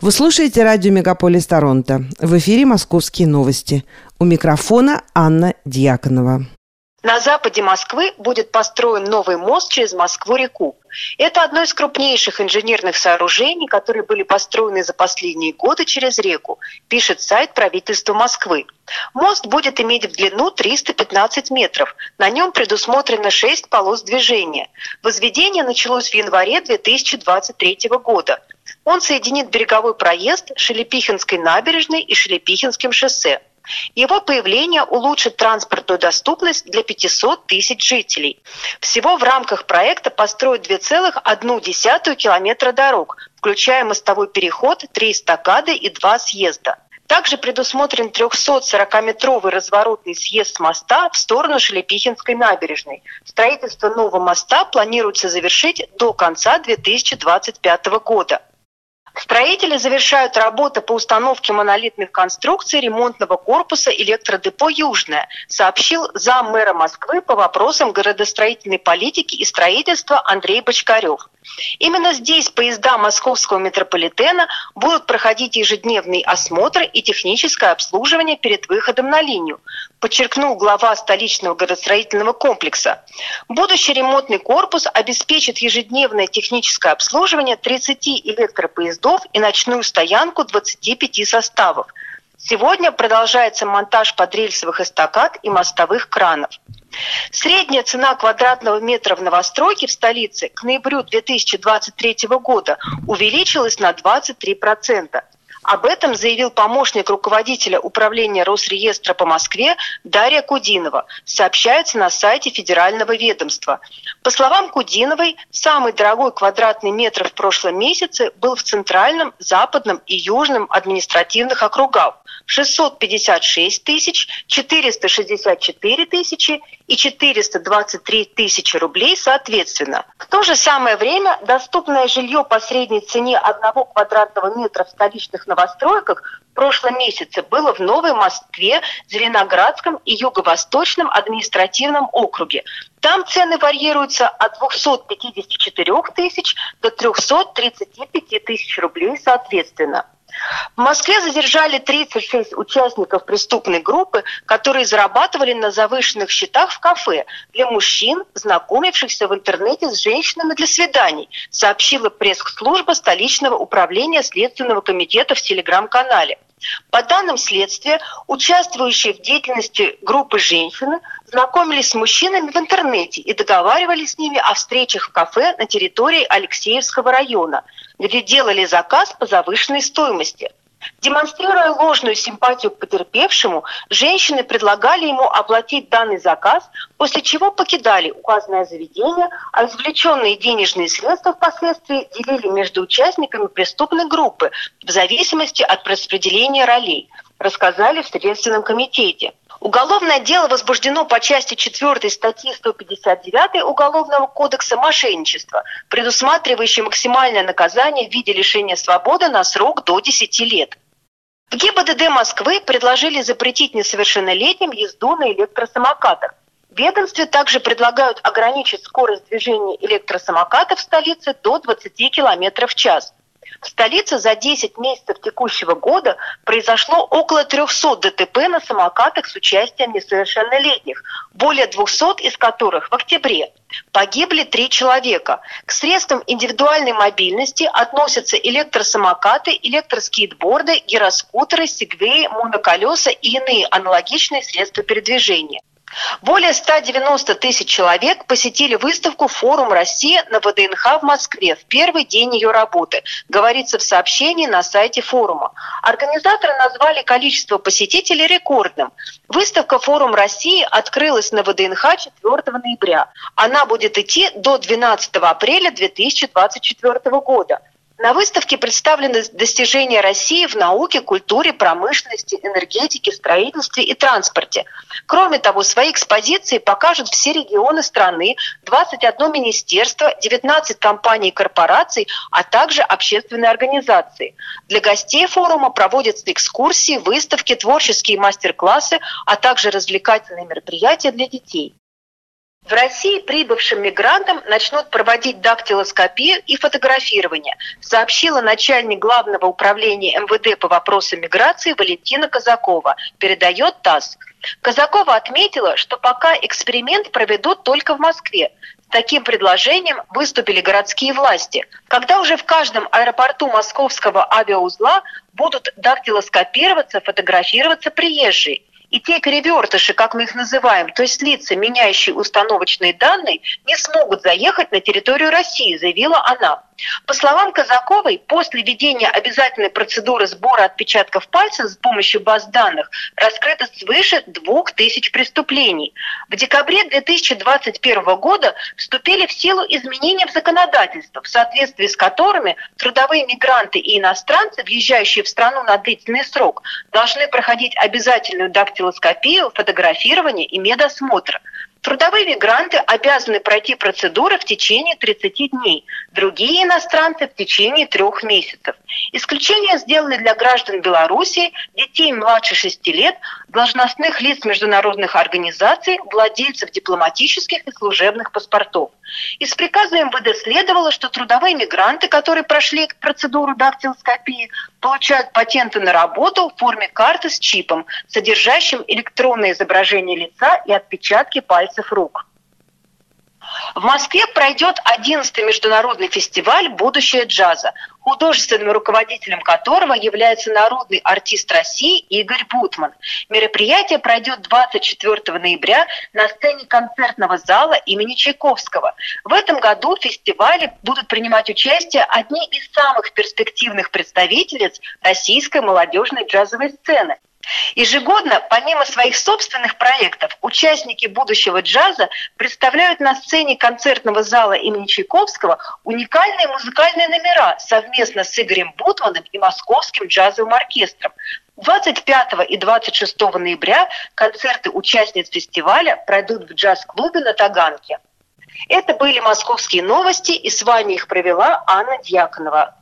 Вы слушаете радио «Мегаполис Торонто». В эфире «Московские новости». У микрофона Анна Дьяконова. На западе Москвы будет построен новый мост через Москву-реку. Это одно из крупнейших инженерных сооружений, которые были построены за последние годы через реку, пишет сайт правительства Москвы. Мост будет иметь в длину 315 метров. На нем предусмотрено 6 полос движения. Возведение началось в январе 2023 года. Он соединит береговой проезд Шелепихинской набережной и Шелепихинским шоссе. Его появление улучшит транспортную доступность для 500 тысяч жителей. Всего в рамках проекта построят 2,1 километра дорог, включая мостовой переход, три эстакады и два съезда. Также предусмотрен 340-метровый разворотный съезд моста в сторону Шелепихинской набережной. Строительство нового моста планируется завершить до конца 2025 года. Строители завершают работы по установке монолитных конструкций ремонтного корпуса электродепо «Южное», сообщил зам мэра Москвы по вопросам городостроительной политики и строительства Андрей Бочкарев. Именно здесь поезда московского метрополитена будут проходить ежедневный осмотр и техническое обслуживание перед выходом на линию, подчеркнул глава столичного городостроительного комплекса. Будущий ремонтный корпус обеспечит ежедневное техническое обслуживание 30 электропоездов и ночную стоянку 25 составов. Сегодня продолжается монтаж подрельсовых эстакад и мостовых кранов. Средняя цена квадратного метра в новостройке в столице к ноябрю 2023 года увеличилась на 23%. Об этом заявил помощник руководителя управления Росреестра по Москве Дарья Кудинова, сообщается на сайте федерального ведомства. По словам Кудиновой, самый дорогой квадратный метр в прошлом месяце был в центральном, западном и южном административных округах. 656 тысяч, 464 тысячи и 423 тысячи рублей соответственно. В то же самое время доступное жилье по средней цене одного квадратного метра в столичных новостройках в прошлом месяце было в Новой Москве, Зеленоградском и Юго-Восточном административном округе. Там цены варьируются от 254 тысяч до 335 тысяч рублей соответственно. В Москве задержали 36 участников преступной группы, которые зарабатывали на завышенных счетах в кафе для мужчин, знакомившихся в интернете с женщинами для свиданий, сообщила пресс-служба столичного управления Следственного комитета в телеграм-канале. По данным следствия, участвующие в деятельности группы женщины знакомились с мужчинами в интернете и договаривались с ними о встречах в кафе на территории Алексеевского района, где делали заказ по завышенной стоимости – Демонстрируя ложную симпатию к потерпевшему, женщины предлагали ему оплатить данный заказ, после чего покидали указанное заведение, а извлеченные денежные средства впоследствии делили между участниками преступной группы в зависимости от распределения ролей, рассказали в Следственном комитете. Уголовное дело возбуждено по части 4 статьи 159 Уголовного кодекса «Мошенничество», предусматривающей максимальное наказание в виде лишения свободы на срок до 10 лет. В ГИБДД Москвы предложили запретить несовершеннолетним езду на электросамокатах. В ведомстве также предлагают ограничить скорость движения электросамокатов в столице до 20 км в час – в столице за 10 месяцев текущего года произошло около 300 ДТП на самокатах с участием несовершеннолетних, более 200 из которых в октябре. Погибли три человека. К средствам индивидуальной мобильности относятся электросамокаты, электроскейтборды, гироскутеры, сегвеи, моноколеса и иные аналогичные средства передвижения. Более 190 тысяч человек посетили выставку «Форум России» на ВДНХ в Москве в первый день ее работы, говорится в сообщении на сайте форума. Организаторы назвали количество посетителей рекордным. Выставка «Форум России» открылась на ВДНХ 4 ноября. Она будет идти до 12 апреля 2024 года. На выставке представлены достижения России в науке, культуре, промышленности, энергетике, строительстве и транспорте. Кроме того, свои экспозиции покажут все регионы страны, 21 министерство, 19 компаний и корпораций, а также общественные организации. Для гостей форума проводятся экскурсии, выставки, творческие мастер-классы, а также развлекательные мероприятия для детей. В России прибывшим мигрантам начнут проводить дактилоскопию и фотографирование, сообщила начальник Главного управления МВД по вопросам миграции Валентина Казакова, передает ТАСС. Казакова отметила, что пока эксперимент проведут только в Москве. Таким предложением выступили городские власти. Когда уже в каждом аэропорту московского авиаузла будут дактилоскопироваться, фотографироваться приезжие – и те перевертыши, как мы их называем, то есть лица, меняющие установочные данные, не смогут заехать на территорию России, заявила она. По словам Казаковой, после введения обязательной процедуры сбора отпечатков пальцев с помощью баз данных раскрыто свыше 2000 преступлений. В декабре 2021 года вступили в силу изменения в законодательство, в соответствии с которыми трудовые мигранты и иностранцы, въезжающие в страну на длительный срок, должны проходить обязательную дактилоскопию, фотографирование и медосмотр. Трудовые мигранты обязаны пройти процедуры в течение 30 дней, другие иностранцы в течение трех месяцев. Исключение сделаны для граждан Беларуси, детей младше 6 лет, должностных лиц международных организаций, владельцев дипломатических и служебных паспортов. Из приказа МВД следовало, что трудовые мигранты, которые прошли процедуру дактилоскопии, получают патенты на работу в форме карты с чипом, содержащим электронное изображение лица и отпечатки пальцев рук. В Москве пройдет 11-й международный фестиваль «Будущее джаза», художественным руководителем которого является народный артист России Игорь Бутман. Мероприятие пройдет 24 ноября на сцене концертного зала имени Чайковского. В этом году в фестивале будут принимать участие одни из самых перспективных представительниц российской молодежной джазовой сцены. Ежегодно, помимо своих собственных проектов, участники будущего джаза представляют на сцене концертного зала имени Чайковского уникальные музыкальные номера совместно с Игорем Бутманом и Московским джазовым оркестром. 25 и 26 ноября концерты участниц фестиваля пройдут в джаз-клубе на Таганке. Это были московские новости, и с вами их провела Анна Дьяконова.